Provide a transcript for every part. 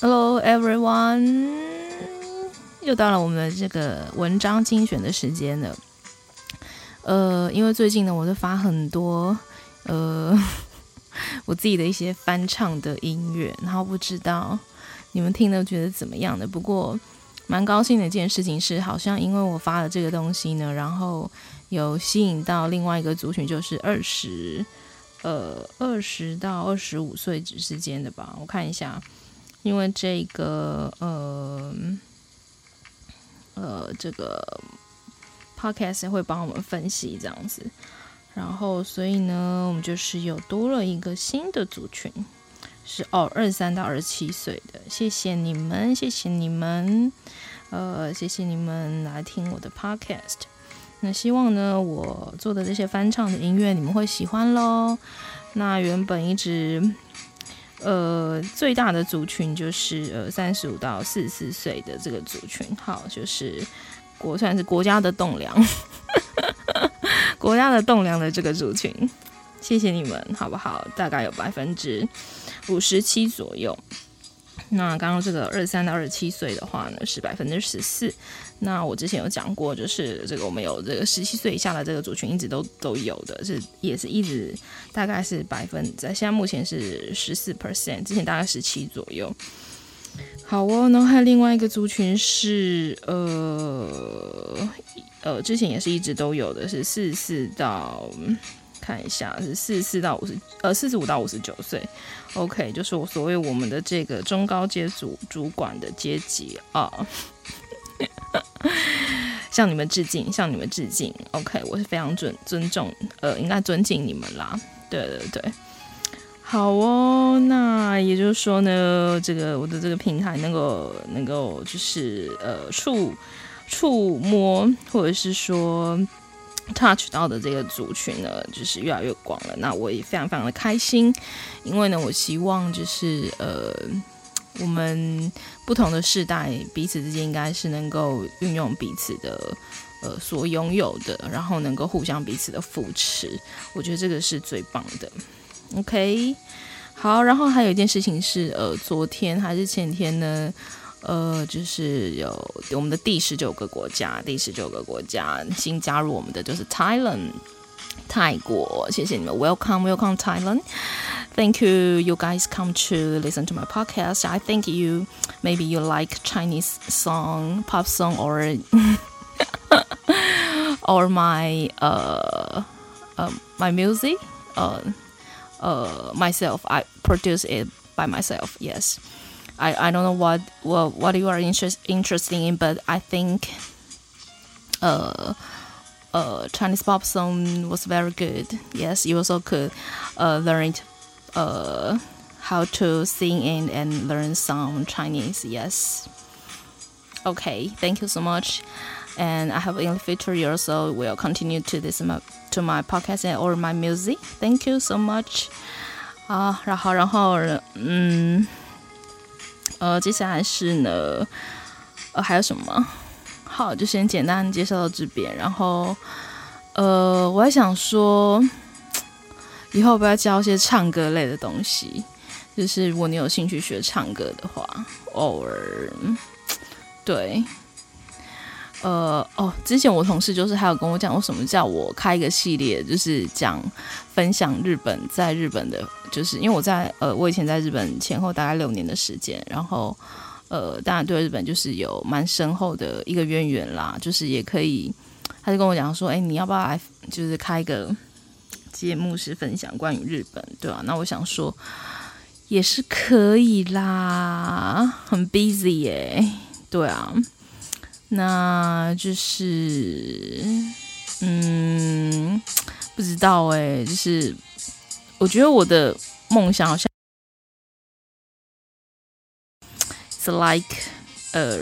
Hello everyone，又到了我们的这个文章精选的时间了。呃，因为最近呢，我都发很多呃 我自己的一些翻唱的音乐，然后不知道你们听了觉得怎么样的。不过蛮高兴的一件事情是，好像因为我发了这个东西呢，然后有吸引到另外一个族群，就是二十呃二十到二十五岁之间的吧。我看一下。因为这个呃呃这个 podcast 会帮我们分析这样子，然后所以呢，我们就是有多了一个新的族群，是哦二十三到二十七岁的，谢谢你们，谢谢你们，呃谢谢你们来听我的 podcast，那希望呢我做的这些翻唱的音乐你们会喜欢喽，那原本一直。呃，最大的族群就是呃三十五到四十四岁的这个族群，好，就是国算是国家的栋梁，国家的栋梁的这个族群，谢谢你们，好不好？大概有百分之五十七左右。那刚刚这个二十三到二十七岁的话呢，是百分之十四。那我之前有讲过，就是这个我们有这个十七岁以下的这个族群，一直都都有的，是也是一直大概是百分在现在目前是十四 percent，之前大概十七左右。好哦，然后还有另外一个族群是呃呃，之前也是一直都有的，是四十四到。看一下是四十四到五十，呃，四十五到五十九岁，OK，就是我所谓我们的这个中高阶主主管的阶级啊，向你们致敬，向你们致敬，OK，我是非常尊尊重，呃，应该尊敬你们啦，对对对，好哦，那也就是说呢，这个我的这个平台能够能够就是呃触触摸或者是说。Touch 到的这个族群呢，就是越来越广了。那我也非常非常的开心，因为呢，我希望就是呃，我们不同的世代彼此之间应该是能够运用彼此的呃所拥有的，然后能够互相彼此的扶持。我觉得这个是最棒的。OK，好，然后还有一件事情是，呃，昨天还是前天呢？呃，就是有我们的第十九个国家，第十九个国家新加入我们的就是 Thailand，泰国，谢谢你们，Welcome, Welcome Thailand. Thank you, you guys come to listen to my podcast. I think you maybe you like Chinese song, pop song, or or my uh, uh my music. Uh, uh, myself, I produce it by myself. Yes. I I don't know what what what you are interest interested in, but I think uh uh Chinese pop song was very good. Yes, you also could uh learn uh how to sing and and learn some Chinese. Yes. Okay, thank you so much. And I hope in the future you also will continue to listen to my podcast and or my music. Thank you so much. 啊，然后然后嗯。 呃，接下来是呢，呃，还有什么？好，就先简单介绍到这边。然后，呃，我还想说，以后不要教一些唱歌类的东西。就是如果你有兴趣学唱歌的话，偶尔，对。呃哦，之前我同事就是还有跟我讲，为什么叫我开一个系列，就是讲分享日本在日本的，就是因为我在呃我以前在日本前后大概六年的时间，然后呃当然对日本就是有蛮深厚的一个渊源啦，就是也可以，他就跟我讲说，哎，你要不要来就是开一个节目是分享关于日本，对吧？那我想说也是可以啦，很 busy 耶，对啊。那就是，嗯，不知道哎，就是我觉得我的梦想好像，it's like，呃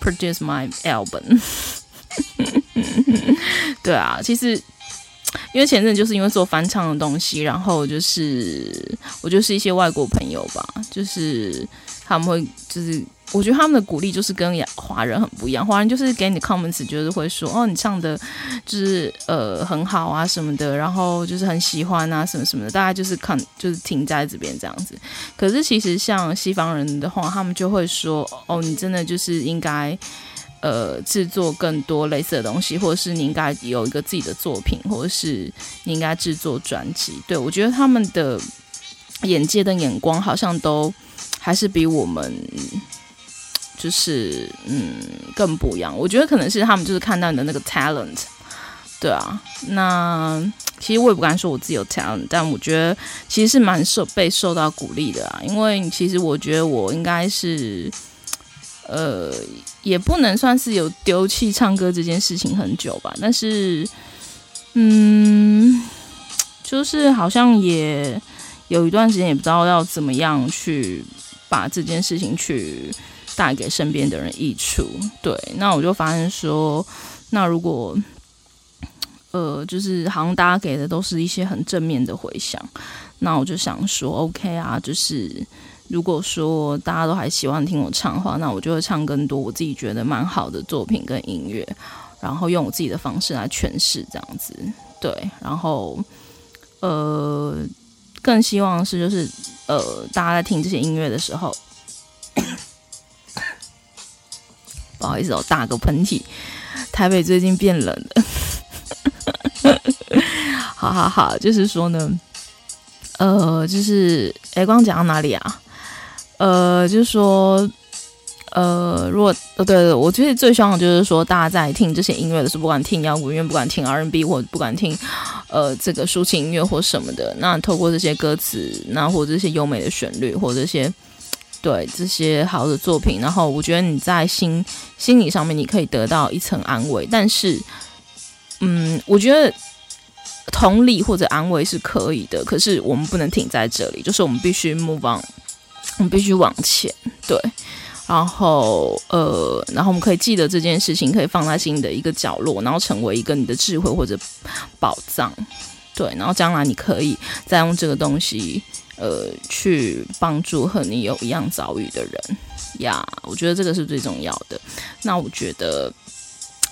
，produce my album，对啊，其实因为前阵就是因为做翻唱的东西，然后就是我就是一些外国朋友吧，就是他们会就是我觉得他们的鼓励就是跟华人很不一样，华人就是给你的 comments，就是会说哦你唱的就是呃很好啊什么的，然后就是很喜欢啊什么什么的，大概就是看就是停在这边这样子。可是其实像西方人的话，他们就会说哦你真的就是应该。呃，制作更多类似的东西，或者是你应该有一个自己的作品，或者是你应该制作专辑。对，我觉得他们的眼界的眼光好像都还是比我们就是嗯更不一样。我觉得可能是他们就是看到你的那个 talent，对啊。那其实我也不敢说我自己有 talent，但我觉得其实是蛮受被受到鼓励的啊。因为其实我觉得我应该是。呃，也不能算是有丢弃唱歌这件事情很久吧，但是，嗯，就是好像也有一段时间也不知道要怎么样去把这件事情去带给身边的人益处。对，那我就发现说，那如果，呃，就是好像大家给的都是一些很正面的回响，那我就想说，OK 啊，就是。如果说大家都还喜欢听我唱的话，那我就会唱更多我自己觉得蛮好的作品跟音乐，然后用我自己的方式来诠释这样子。对，然后呃，更希望是就是呃，大家在听这些音乐的时候，不好意思，我打个喷嚏，台北最近变冷了。好好好，就是说呢，呃，就是哎，刚讲到哪里啊？呃，就是说，呃，如果呃，对对，我觉得最希望就是说，大家在听这些音乐的时候，不管听摇滚乐，不管听 R&B，或不管听呃这个抒情音乐或什么的，那透过这些歌词，那或者这些优美的旋律，或这些对这些好的作品，然后我觉得你在心心理上面你可以得到一层安慰。但是，嗯，我觉得同理或者安慰是可以的，可是我们不能停在这里，就是我们必须 move on。我们必须往前，对，然后呃，然后我们可以记得这件事情，可以放在心里的一个角落，然后成为一个你的智慧或者宝藏，对，然后将来你可以再用这个东西，呃，去帮助和你有一样遭遇的人呀。我觉得这个是最重要的。那我觉得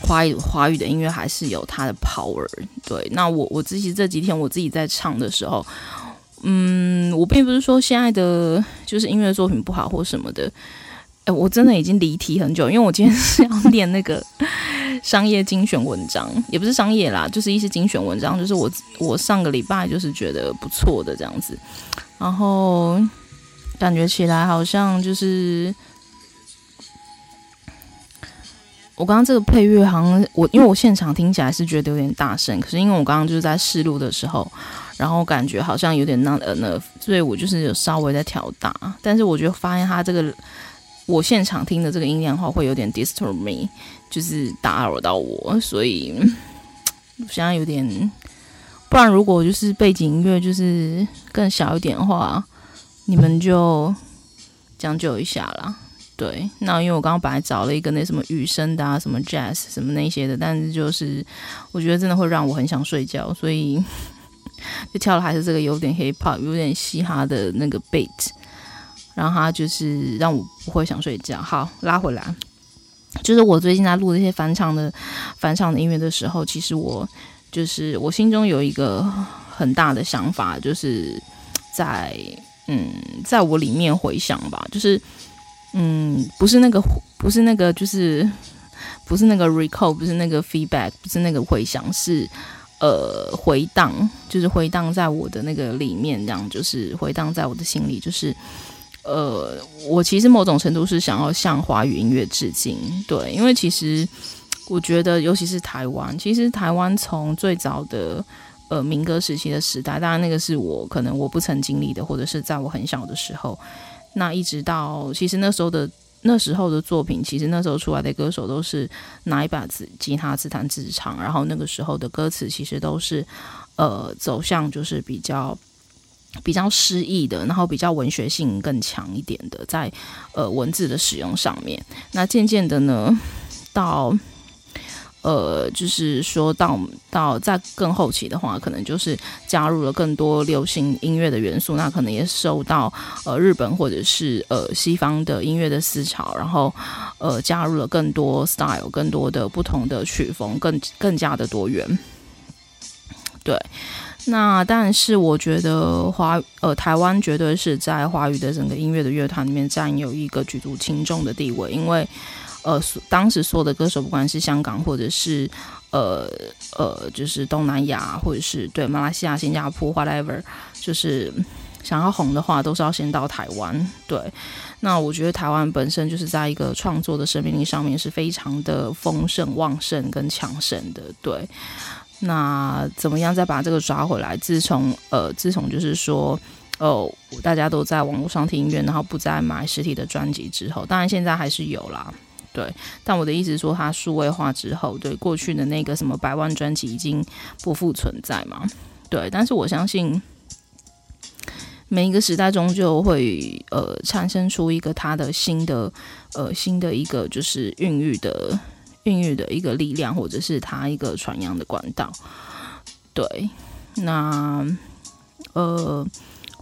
华语华语的音乐还是有它的 power，对。那我我自己这几天我自己在唱的时候。嗯，我并不是说现在的就是音乐作品不好或什么的，哎，我真的已经离题很久，因为我今天是要念那个商业精选文章，也不是商业啦，就是一些精选文章，就是我我上个礼拜就是觉得不错的这样子，然后感觉起来好像就是我刚刚这个配乐好像我因为我现场听起来是觉得有点大声，可是因为我刚刚就是在试录的时候。然后感觉好像有点 not enough，所以我就是有稍微在调大，但是我觉得发现他这个我现场听的这个音量的话会有点 disturb me，就是打扰到我，所以我现在有点，不然如果就是背景音乐就是更小一点的话，你们就将就一下啦。对，那因为我刚刚本来找了一个那什么雨声的啊，什么 jazz 什么那些的，但是就是我觉得真的会让我很想睡觉，所以。就跳的还是这个有点 hip hop，有点嘻哈的那个 beat，然后他就是让我不会想睡觉。好，拉回来，就是我最近在录这些翻唱的翻唱的音乐的时候，其实我就是我心中有一个很大的想法，就是在嗯，在我里面回想吧，就是嗯，不是那个不是那个就是不是那个 recall，不是那个 feedback，不是那个回响是。呃，回荡就是回荡在我的那个里面，这样就是回荡在我的心里，就是呃，我其实某种程度是想要向华语音乐致敬，对，因为其实我觉得，尤其是台湾，其实台湾从最早的呃民歌时期的时代，当然那个是我可能我不曾经历的，或者是在我很小的时候，那一直到其实那时候的。那时候的作品，其实那时候出来的歌手都是拿一把吉吉他自弹自唱，然后那个时候的歌词其实都是，呃，走向就是比较比较诗意的，然后比较文学性更强一点的，在呃文字的使用上面。那渐渐的呢，到呃，就是说到到在更后期的话，可能就是加入了更多流行音乐的元素，那可能也受到呃日本或者是呃西方的音乐的思潮，然后呃加入了更多 style，更多的不同的曲风，更更加的多元。对，那但是我觉得华呃台湾绝对是在华语的整个音乐的乐团里面占有一个举足轻重的地位，因为。呃，当时所有的歌手，不管是香港，或者是呃呃，就是东南亚，或者是对马来西亚、新加坡，whatever，就是想要红的话，都是要先到台湾。对，那我觉得台湾本身就是在一个创作的生命力上面是非常的丰盛、旺盛跟强盛的。对，那怎么样再把这个抓回来？自从呃，自从就是说，哦、呃，大家都在网络上听音乐，然后不再买实体的专辑之后，当然现在还是有啦。对，但我的意思是说，它数位化之后，对过去的那个什么百万专辑已经不复存在嘛？对，但是我相信每一个时代终究会呃产生出一个它的新的呃新的一个就是孕育的孕育的一个力量，或者是它一个传扬的管道。对，那呃，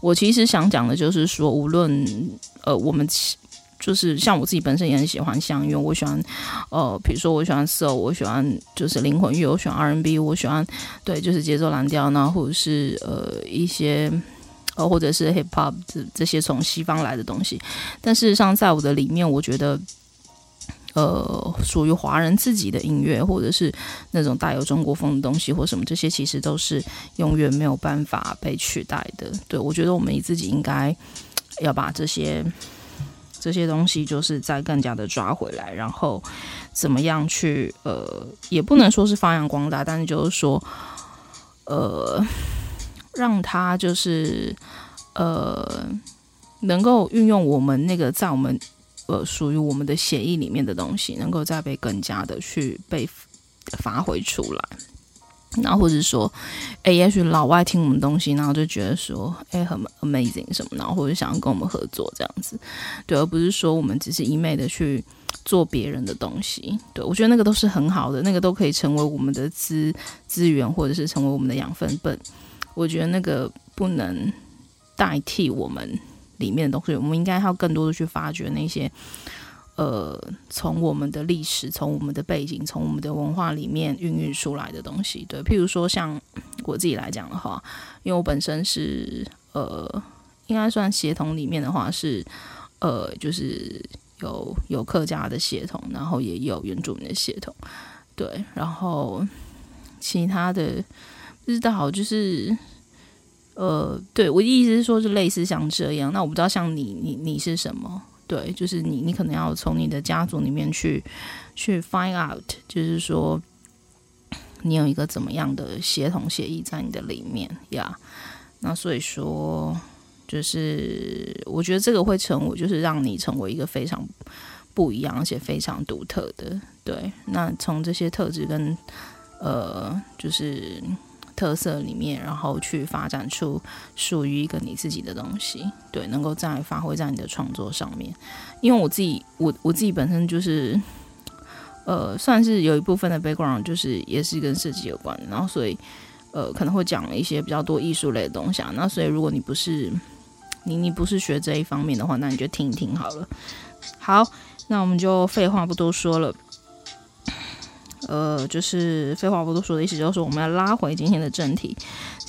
我其实想讲的就是说，无论呃我们。就是像我自己本身也很喜欢香音乐，我喜欢，呃，比如说我喜欢 soul，我喜欢就是灵魂乐，我喜欢 R&B，我喜欢对，就是节奏蓝调呢，或者是呃一些呃或者是 hip hop 这这些从西方来的东西。但事实上，在我的里面，我觉得呃属于华人自己的音乐，或者是那种带有中国风的东西，或什么这些，其实都是永远没有办法被取代的。对，我觉得我们自己应该要把这些。这些东西就是再更加的抓回来，然后怎么样去呃，也不能说是发扬光大，但是就是说呃，让它就是呃，能够运用我们那个在我们呃属于我们的血液里面的东西，能够再被更加的去被发挥出来。然后或者说，哎，也许老外听我们东西，然后就觉得说，哎，很 amazing 什么，然后或者想要跟我们合作这样子，对，而不是说我们只是一昧的去做别人的东西。对，我觉得那个都是很好的，那个都可以成为我们的资资源，或者是成为我们的养分。本我觉得那个不能代替我们里面的东西，我们应该要更多的去发掘那些。呃，从我们的历史、从我们的背景、从我们的文化里面孕育出来的东西，对，譬如说像我自己来讲的话，因为我本身是呃，应该算协同里面的话是呃，就是有有客家的协同，然后也有原住民的协同，对，然后其他的不知道，就是呃，对，我的意思是说，是类似像这样，那我不知道像你，你你是什么？对，就是你，你可能要从你的家族里面去去 find out，就是说你有一个怎么样的协同协议在你的里面呀？那所以说，就是我觉得这个会成为，就是让你成为一个非常不一样而且非常独特的。对，那从这些特质跟呃，就是。特色里面，然后去发展出属于一个你自己的东西，对，能够再发挥在你的创作上面。因为我自己，我我自己本身就是，呃，算是有一部分的 background，就是也是跟设计有关，然后所以，呃，可能会讲一些比较多艺术类的东西啊。那所以，如果你不是你你不是学这一方面的话，那你就听一听好了。好，那我们就废话不多说了。呃，就是废话不多说的意思，就是我们要拉回今天的正题。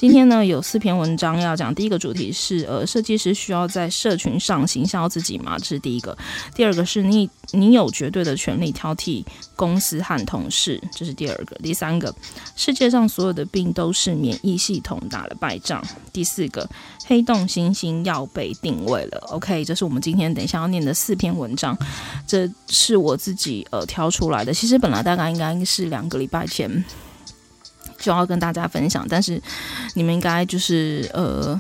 今天呢，有四篇文章要讲。第一个主题是，呃，设计师需要在社群上行销自己吗？这是第一个。第二个是你，你有绝对的权利挑剔公司和同事，这是第二个。第三个，世界上所有的病都是免疫系统打了败仗。第四个，黑洞星星要被定位了。OK，这是我们今天等一下要念的四篇文章。这是我自己呃挑出来的。其实本来大概应该是两个礼拜前。就要跟大家分享，但是你们应该就是呃，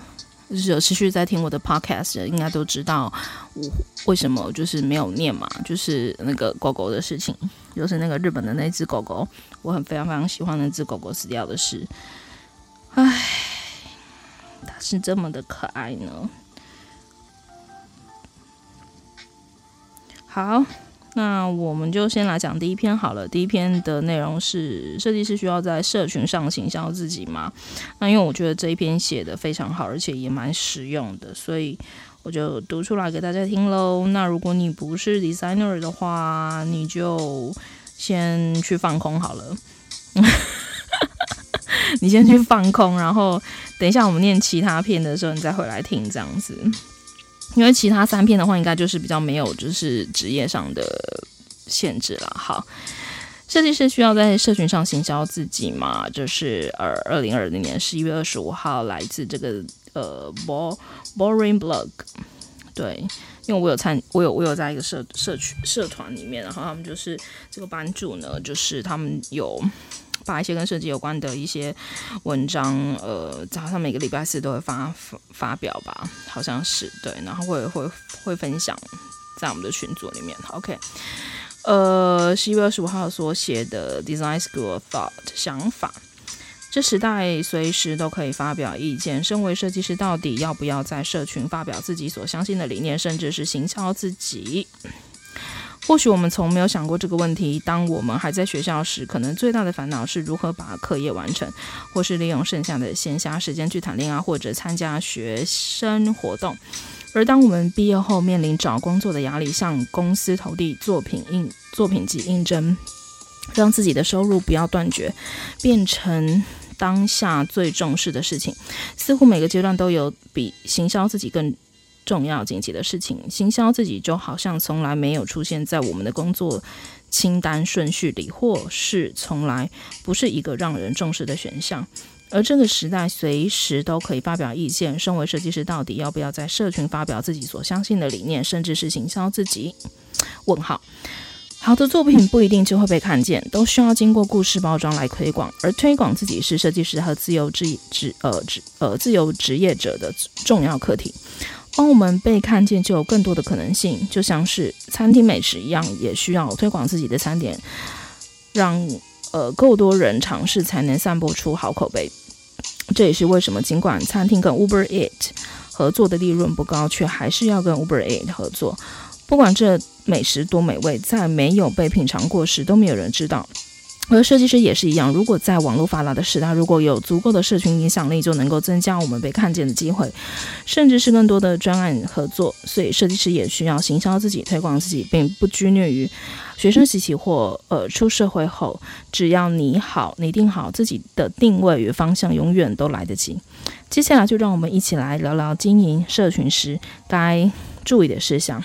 就是有持续在听我的 podcast，应该都知道我为什么就是没有念嘛，就是那个狗狗的事情，就是那个日本的那只狗狗，我很非常非常喜欢那只狗狗死掉的事，唉，它是这么的可爱呢。好，那我们就先来讲第一篇好了。第一篇的内容是设计师需要在社群上行销自己吗？那因为我觉得这一篇写的非常好，而且也蛮实用的，所以我就读出来给大家听喽。那如果你不是 designer 的话，你就先去放空好了。你先去放空，然后等一下我们念其他篇的时候，你再回来听这样子。因为其他三篇的话，应该就是比较没有就是职业上的限制了。好，设计师需要在社群上行销自己嘛？就是呃，二零二零年十一月二十五号，来自这个呃，boring Blog。对，因为我有参，我有我有在一个社社区社团里面，然后他们就是这个班主呢，就是他们有。发一些跟设计有关的一些文章，呃，早上每个礼拜四都会发发发表吧，好像是对，然后会会会分享在我们的群组里面。OK，呃，十一月二十五号所写的 Design School Thought 想法，这时代随时都可以发表意见。身为设计师，到底要不要在社群发表自己所相信的理念，甚至是行销自己？或许我们从没有想过这个问题。当我们还在学校时，可能最大的烦恼是如何把课业完成，或是利用剩下的闲暇时间去谈恋爱或者参加学生活动。而当我们毕业后面临找工作的压力，向公司投递作品应作品集应征，让自己的收入不要断绝，变成当下最重视的事情。似乎每个阶段都有比行销自己更重要紧急的事情，行销自己就好像从来没有出现在我们的工作清单顺序里，或是从来不是一个让人重视的选项。而这个时代随时都可以发表意见，身为设计师，到底要不要在社群发表自己所相信的理念，甚至是行销自己？问号。好的作品不一定就会被看见，都需要经过故事包装来推广，而推广自己是设计师和自由职职呃职呃自由职业者的重要课题。当我们被看见，就有更多的可能性，就像是餐厅美食一样，也需要推广自己的餐点，让呃够多人尝试，才能散播出好口碑。这也是为什么，尽管餐厅跟 Uber Eat 合作的利润不高，却还是要跟 Uber Eat 合作。不管这美食多美味，在没有被品尝过时，都没有人知道。而设计师也是一样，如果在网络发达的时代，如果有足够的社群影响力，就能够增加我们被看见的机会，甚至是更多的专案合作。所以，设计师也需要行销自己、推广自己，并不拘泥于学生时期或呃出社会后，只要你好，你定好自己的定位与方向，永远都来得及。接下来，就让我们一起来聊聊经营社群时该注意的事项。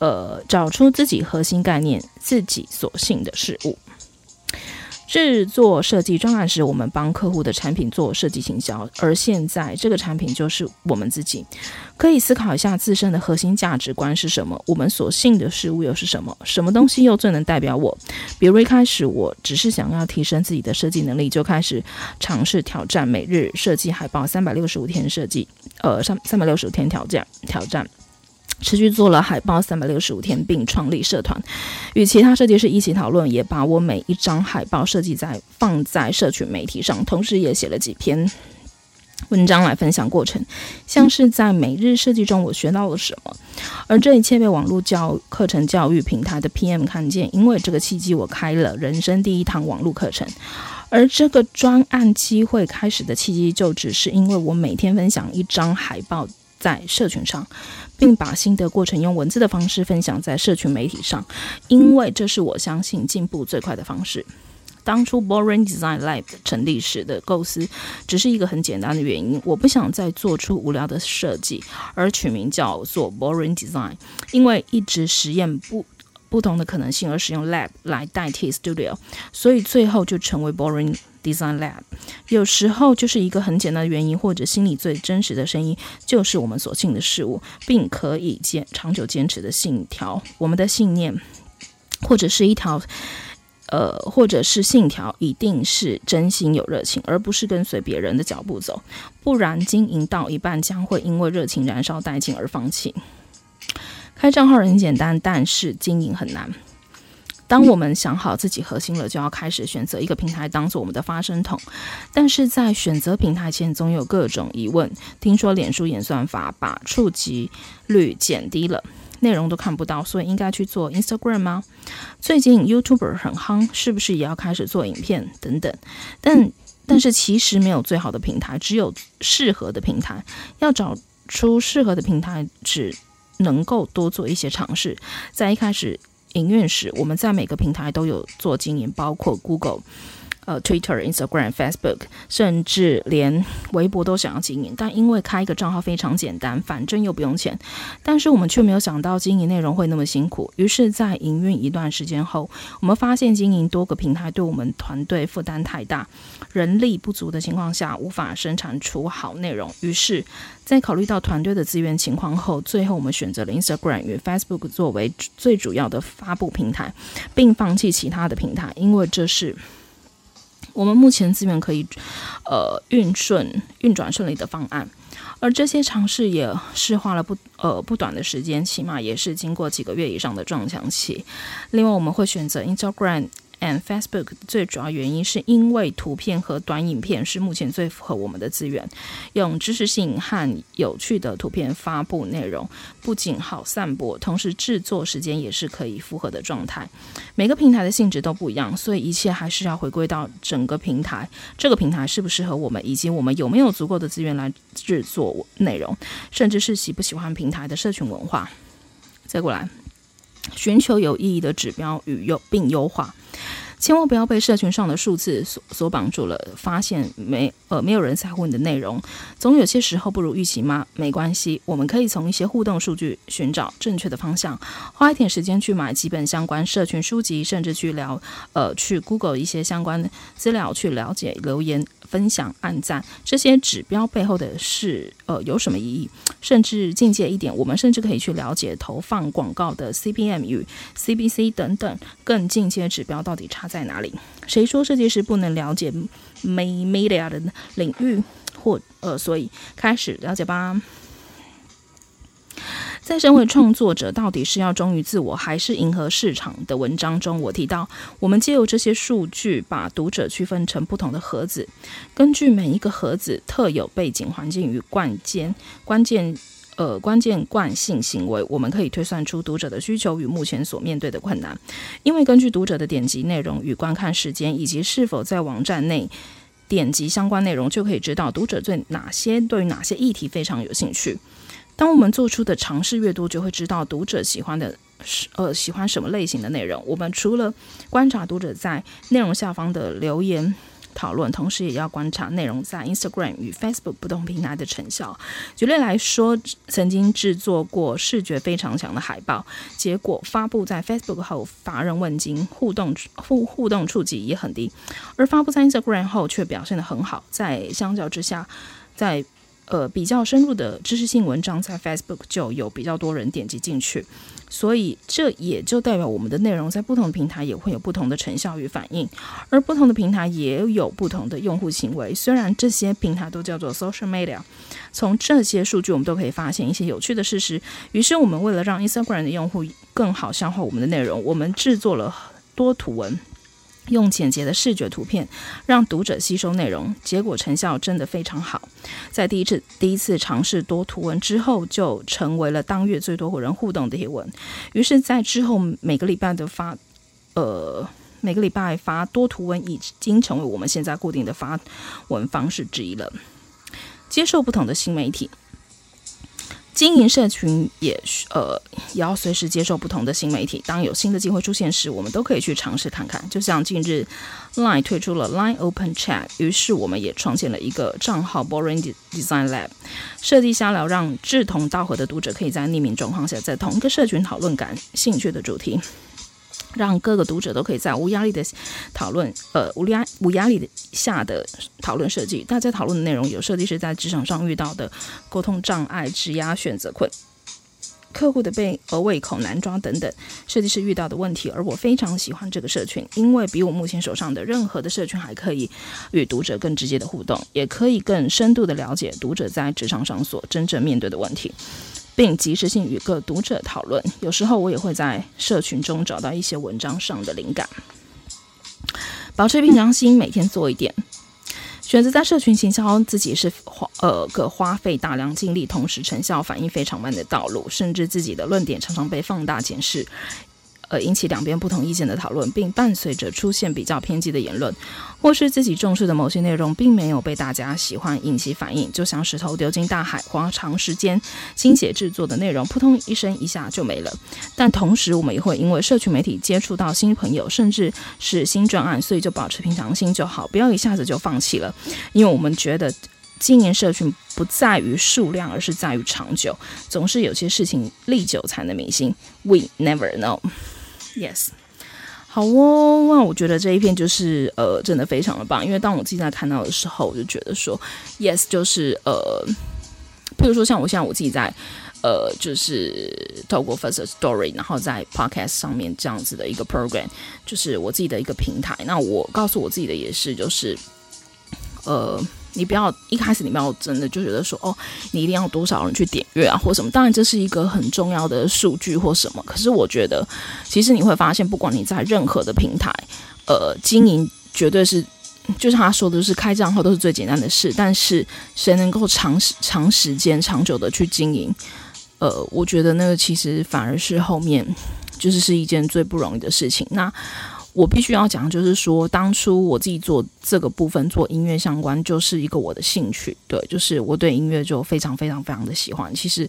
呃，找出自己核心概念，自己所信的事物。制作设计专案时，我们帮客户的产品做设计行销，而现在这个产品就是我们自己。可以思考一下自身的核心价值观是什么，我们所信的事物又是什么？什么东西又最能代表我？比如一开始我只是想要提升自己的设计能力，就开始尝试挑战每日设计海报三百六十五天设计，呃，三三百六十五天挑战挑战。持续做了海报三百六十五天，并创立社团，与其他设计师一起讨论，也把我每一张海报设计在放在社群媒体上，同时也写了几篇文章来分享过程，像是在每日设计中我学到了什么。而这一切被网络教课程教育平台的 PM 看见，因为这个契机，我开了人生第一堂网络课程。而这个专案机会开始的契机，就只是因为我每天分享一张海报在社群上。并把心得过程用文字的方式分享在社群媒体上，因为这是我相信进步最快的方式。当初 Boring Design Life 成立时的构思，只是一个很简单的原因，我不想再做出无聊的设计，而取名叫做 Boring Design，因为一直实验不不同的可能性而使用 Lab 来代替 Studio，所以最后就成为 Boring。Design Lab，有时候就是一个很简单的原因，或者心里最真实的声音，就是我们所信的事物，并可以坚长久坚持的信条。我们的信念，或者是一条，呃，或者是信条，一定是真心有热情，而不是跟随别人的脚步走。不然，经营到一半，将会因为热情燃烧殆尽而放弃。开账号很简单，但是经营很难。当我们想好自己核心了，就要开始选择一个平台当做我们的发声筒。但是在选择平台前，总有各种疑问。听说脸书演算法把触及率减低了，内容都看不到，所以应该去做 Instagram 吗？最近 YouTuber 很夯，是不是也要开始做影片等等？但但是其实没有最好的平台，只有适合的平台。要找出适合的平台，只能够多做一些尝试。在一开始营运时，我们在每个平台都有做经营，包括 Google。呃，Twitter、Instagram、Facebook，甚至连微博都想要经营，但因为开一个账号非常简单，反正又不用钱，但是我们却没有想到经营内容会那么辛苦。于是，在营运一段时间后，我们发现经营多个平台对我们团队负担太大，人力不足的情况下，无法生产出好内容。于是，在考虑到团队的资源情况后，最后我们选择了 Instagram 与 Facebook 作为最主要的发布平台，并放弃其他的平台，因为这是。我们目前资源可以，呃，运顺运转顺利的方案，而这些尝试也是花了不呃不短的时间，起码也是经过几个月以上的撞墙期。另外，我们会选择 Instagram。And Facebook 最主要原因是因为图片和短影片是目前最符合我们的资源，用知识性和有趣的图片发布内容，不仅好散播，同时制作时间也是可以符合的状态。每个平台的性质都不一样，所以一切还是要回归到整个平台，这个平台适不适合我们，以及我们有没有足够的资源来制作内容，甚至是喜不喜欢平台的社群文化。再过来，寻求有意义的指标与优并优化。千万不要被社群上的数字所所绑住了，发现没呃没有人在乎你的内容，总有些时候不如预期吗？没关系，我们可以从一些互动数据寻找正确的方向，花一点时间去买几本相关社群书籍，甚至去聊呃去 Google 一些相关资料，去了解留言。分享、按赞这些指标背后的是呃有什么意义？甚至进阶一点，我们甚至可以去了解投放广告的 CPM 与 CPC 等等更进阶指标到底差在哪里？谁说设计师不能了解 media 的领域？或呃，所以开始了解吧。在身为创作者到底是要忠于自我还是迎合市场的文章中，我提到，我们借由这些数据，把读者区分成不同的盒子，根据每一个盒子特有背景环境与关键关键呃关键惯性行为，我们可以推算出读者的需求与目前所面对的困难。因为根据读者的点击内容与观看时间，以及是否在网站内点击相关内容，就可以知道读者对哪些对于哪些议题非常有兴趣。当我们做出的尝试越多，就会知道读者喜欢的是呃喜欢什么类型的内容。我们除了观察读者在内容下方的留言讨论，同时也要观察内容在 Instagram 与 Facebook 不同平台的成效。举例来说，曾经制作过视觉非常强的海报，结果发布在 Facebook 后乏人问津，互动互互动触及也很低；而发布在 Instagram 后却表现得很好。在相较之下，在呃，比较深入的知识性文章在 Facebook 就有比较多人点击进去，所以这也就代表我们的内容在不同平台也会有不同的成效与反应，而不同的平台也有不同的用户行为。虽然这些平台都叫做 social media，从这些数据我们都可以发现一些有趣的事实。于是我们为了让 Instagram 的用户更好消化我们的内容，我们制作了多图文。用简洁的视觉图片让读者吸收内容，结果成效真的非常好。在第一次第一次尝试多图文之后，就成为了当月最多和人互动的贴文。于是，在之后每个礼拜的发，呃，每个礼拜发多图文已经成为我们现在固定的发文方式之一了。接受不同的新媒体。经营社群也呃也要随时接受不同的新媒体。当有新的机会出现时，我们都可以去尝试看看。就像近日，Line 推出了 Line Open Chat，于是我们也创建了一个账号 Boring Design Lab，设计瞎聊，让志同道合的读者可以在匿名状况下，在同一个社群讨论感兴趣的主题。让各个读者都可以在无压力的讨论，呃，无压无压力的下的讨论设计。大家讨论的内容有设计师在职场上遇到的沟通障碍、职涯选择困、客户的被呃胃口难抓等等，设计师遇到的问题。而我非常喜欢这个社群，因为比我目前手上的任何的社群还可以与读者更直接的互动，也可以更深度的了解读者在职场上所真正面对的问题。并及时性与各读者讨论，有时候我也会在社群中找到一些文章上的灵感。保持平常心，每天做一点。选择在社群行销自己是花呃个花费大量精力，同时成效反应非常慢的道路，甚至自己的论点常常被放大检视。呃，引起两边不同意见的讨论，并伴随着出现比较偏激的言论，或是自己重视的某些内容并没有被大家喜欢，引起反应，就像石头丢进大海，花长时间心血制作的内容，扑通一声一下就没了。但同时，我们也会因为社群媒体接触到新朋友，甚至是新专案，所以就保持平常心就好，不要一下子就放弃了，因为我们觉得经营社群不在于数量，而是在于长久。总是有些事情历久才能明心，We never know。Yes，好哦，那我觉得这一篇就是呃，真的非常的棒。因为当我自己在看到的时候，我就觉得说，Yes，就是呃，譬如说像我现在我自己在呃，就是透过 First Story，然后在 Podcast 上面这样子的一个 Program，就是我自己的一个平台。那我告诉我自己的也是，就是呃。你不要一开始你不要真的就觉得说哦，你一定要多少人去点阅啊或什么？当然这是一个很重要的数据或什么。可是我觉得，其实你会发现，不管你在任何的平台，呃，经营绝对是，就是他说的是开账号都是最简单的事。但是谁能够长时长时间长久的去经营？呃，我觉得那个其实反而是后面就是是一件最不容易的事情。那。我必须要讲，就是说，当初我自己做这个部分，做音乐相关，就是一个我的兴趣。对，就是我对音乐就非常非常非常的喜欢。其实，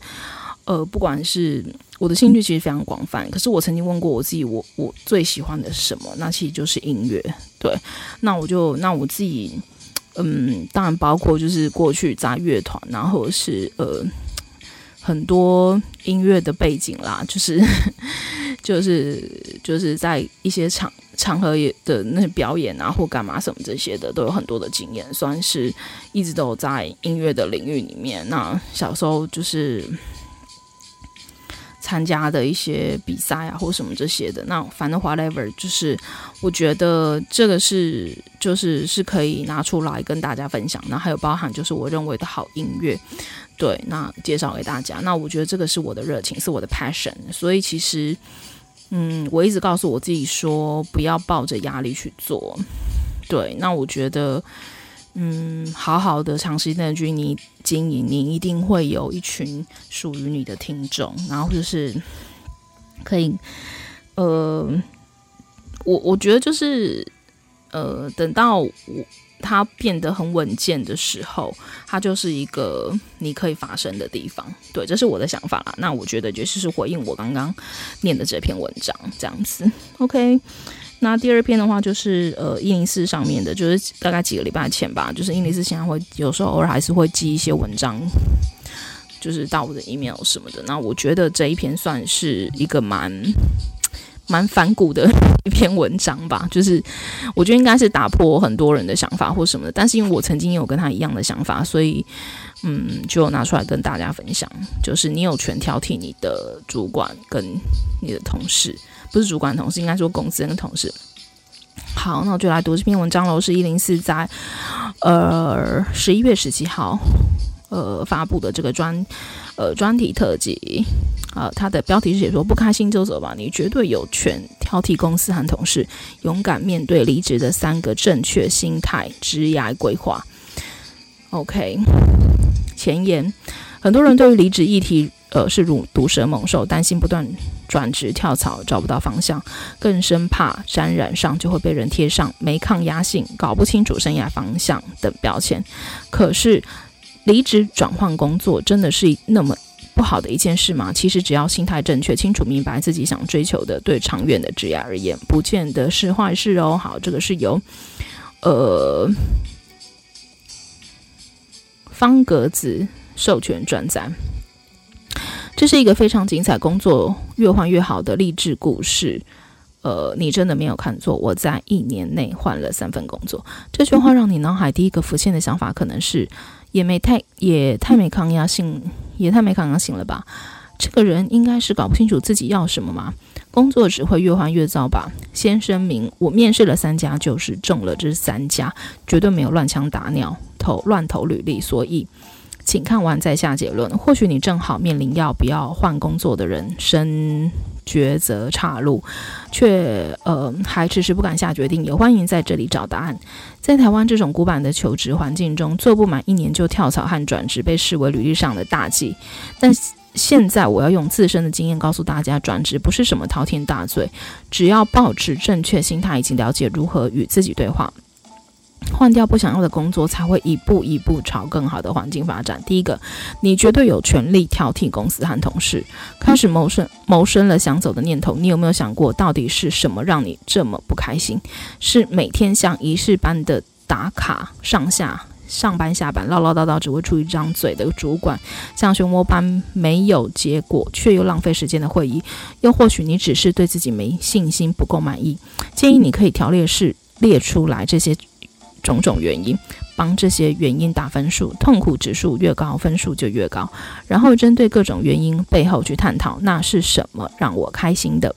呃，不管是我的兴趣，其实非常广泛。可是我曾经问过我自己，我我最喜欢的是什么？那其实就是音乐。对，那我就那我自己，嗯，当然包括就是过去在乐团，然后是呃很多音乐的背景啦，就是 就是就是在一些场。场合也的那些表演啊，或干嘛什么这些的，都有很多的经验，算是一直都在音乐的领域里面。那小时候就是参加的一些比赛啊，或什么这些的。那反正 whatever，就是我觉得这个是就是是可以拿出来跟大家分享。那还有包含就是我认为的好音乐，对，那介绍给大家。那我觉得这个是我的热情，是我的 passion。所以其实。嗯，我一直告诉我自己说，不要抱着压力去做。对，那我觉得，嗯，好好的长时间的去你经营，你一定会有一群属于你的听众，然后就是可以，呃，我我觉得就是，呃，等到我。它变得很稳健的时候，它就是一个你可以发声的地方。对，这是我的想法啦。那我觉得就是是回应我刚刚念的这篇文章这样子。OK，那第二篇的话就是呃一零四上面的，就是大概几个礼拜前吧，就是一零四现在会有时候偶尔还是会寄一些文章，就是到我的 email 什么的。那我觉得这一篇算是一个蛮。蛮反骨的 一篇文章吧，就是我觉得应该是打破很多人的想法或什么的，但是因为我曾经有跟他一样的想法，所以嗯，就拿出来跟大家分享。就是你有权挑剔你的主管跟你的同事，不是主管同事，应该说公司跟同事。好，那我就来读这篇文章喽，是一零四在呃十一月十七号呃发布的这个专呃专题特辑。呃，他的标题是写说不开心就走吧，你绝对有权挑剔公司和同事，勇敢面对离职的三个正确心态，职涯规划。OK，前言，很多人对于离职议题，呃，是如毒蛇猛兽，担心不断转职跳槽找不到方向，更生怕沾染上就会被人贴上没抗压性、搞不清楚生涯方向等标签。可是，离职转换工作真的是那么？不好的一件事吗？其实只要心态正确，清楚明白自己想追求的，对长远的职业而言，不见得是坏事哦。好，这个是由呃方格子授权转载。这是一个非常精彩，工作越换越好的励志故事。呃，你真的没有看错，我在一年内换了三份工作。这句话让你脑海第一个浮现的想法可能是。也没太也太没抗压性，也太没抗压性了吧？这个人应该是搞不清楚自己要什么吗？工作只会越换越糟吧？先声明，我面试了三家，就是中了这三家，绝对没有乱枪打鸟、投乱投履历。所以，请看完再下结论。或许你正好面临要不要换工作的人生抉择岔路，却呃还迟迟不敢下决定，也欢迎在这里找答案。在台湾这种古板的求职环境中，做不满一年就跳槽和转职被视为履历上的大忌。但现在我要用自身的经验告诉大家，转职不是什么滔天大罪，只要保持正确心态，以及了解如何与自己对话。换掉不想要的工作，才会一步一步朝更好的环境发展。第一个，你绝对有权利挑剔公司和同事，开始谋生谋生了想走的念头。你有没有想过，到底是什么让你这么不开心？是每天像仪式般的打卡上下、上班下班，唠唠叨叨只会出一张嘴的主管，像漩涡般没有结果却又浪费时间的会议，又或许你只是对自己没信心，不够满意。建议你可以条列式列出来这些。种种原因，帮这些原因打分数，痛苦指数越高，分数就越高。然后针对各种原因背后去探讨，那是什么让我开心的？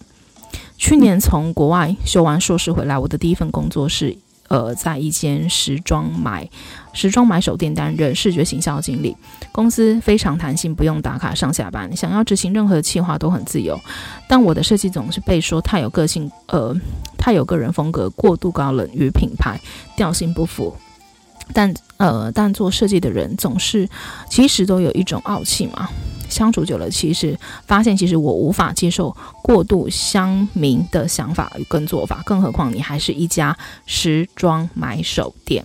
去年从国外修完硕士回来，我的第一份工作是，呃，在一间时装买时装买手店担任视觉形象经理。公司非常弹性，不用打卡上下班，想要执行任何企划都很自由。但我的设计总是被说太有个性，呃。太有个人风格，过度高冷与品牌调性不符。但呃，但做设计的人总是其实都有一种傲气嘛。相处久了，其实发现其实我无法接受过度乡民的想法跟做法，更何况你还是一家时装买手店。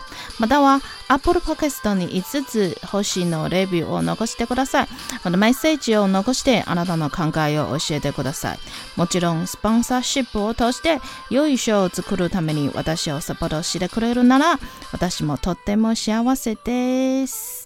または Apple Podcast に5つ星のレビューを残してください。このメッセージを残してあなたの考えを教えてください。もちろんスポンサーシップを通して良い賞を作るために私をサポートしてくれるなら私もとっても幸せです。